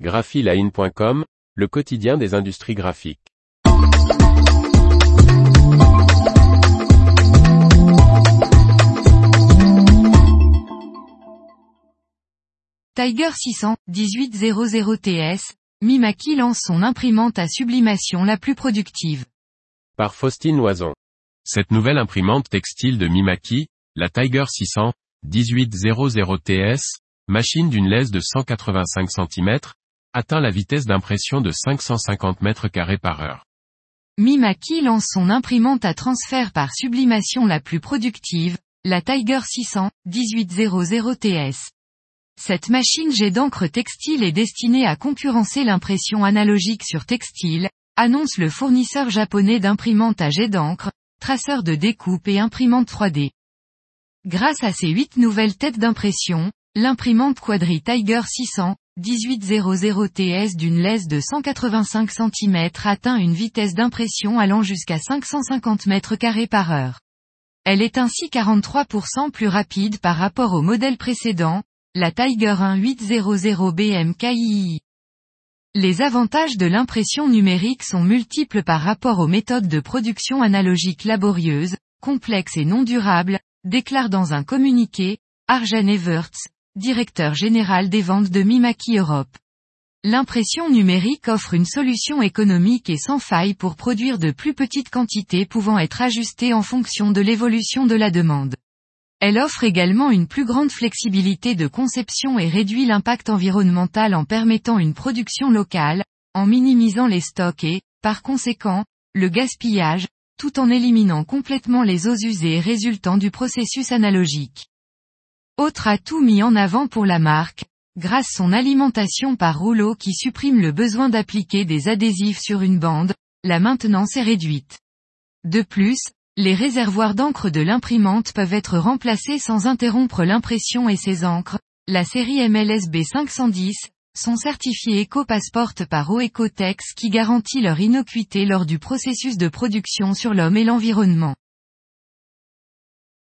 graphiline.com, le quotidien des industries graphiques. Tiger 600, 1800 TS, Mimaki lance son imprimante à sublimation la plus productive. Par Faustine Loison. Cette nouvelle imprimante textile de Mimaki, la Tiger 600, 1800 TS, machine d'une laisse de 185 cm, atteint la vitesse d'impression de 550 m2 par heure. Mimaki lance son imprimante à transfert par sublimation la plus productive, la Tiger 600, 1800 TS. Cette machine jet d'encre textile est destinée à concurrencer l'impression analogique sur textile, annonce le fournisseur japonais d'imprimantes à jet d'encre, traceur de découpe et imprimante 3D. Grâce à ces huit nouvelles têtes d'impression, l'imprimante Quadri Tiger 600, 1800 TS d'une laisse de 185 cm atteint une vitesse d'impression allant jusqu'à 550 m2 par heure. Elle est ainsi 43% plus rapide par rapport au modèle précédent, la Tiger 1800 BMKI. Les avantages de l'impression numérique sont multiples par rapport aux méthodes de production analogique laborieuses, complexes et non durables, déclare dans un communiqué, Arjen Everts, directeur général des ventes de Mimaki Europe. L'impression numérique offre une solution économique et sans faille pour produire de plus petites quantités pouvant être ajustées en fonction de l'évolution de la demande. Elle offre également une plus grande flexibilité de conception et réduit l'impact environnemental en permettant une production locale, en minimisant les stocks et, par conséquent, le gaspillage, tout en éliminant complètement les eaux usées résultant du processus analogique. Autre atout mis en avant pour la marque, grâce son alimentation par rouleau qui supprime le besoin d'appliquer des adhésifs sur une bande, la maintenance est réduite. De plus, les réservoirs d'encre de l'imprimante peuvent être remplacés sans interrompre l'impression et ses encres. La série MLSB 510 sont certifiés EcoPassport par OEcotex qui garantit leur innocuité lors du processus de production sur l'homme et l'environnement.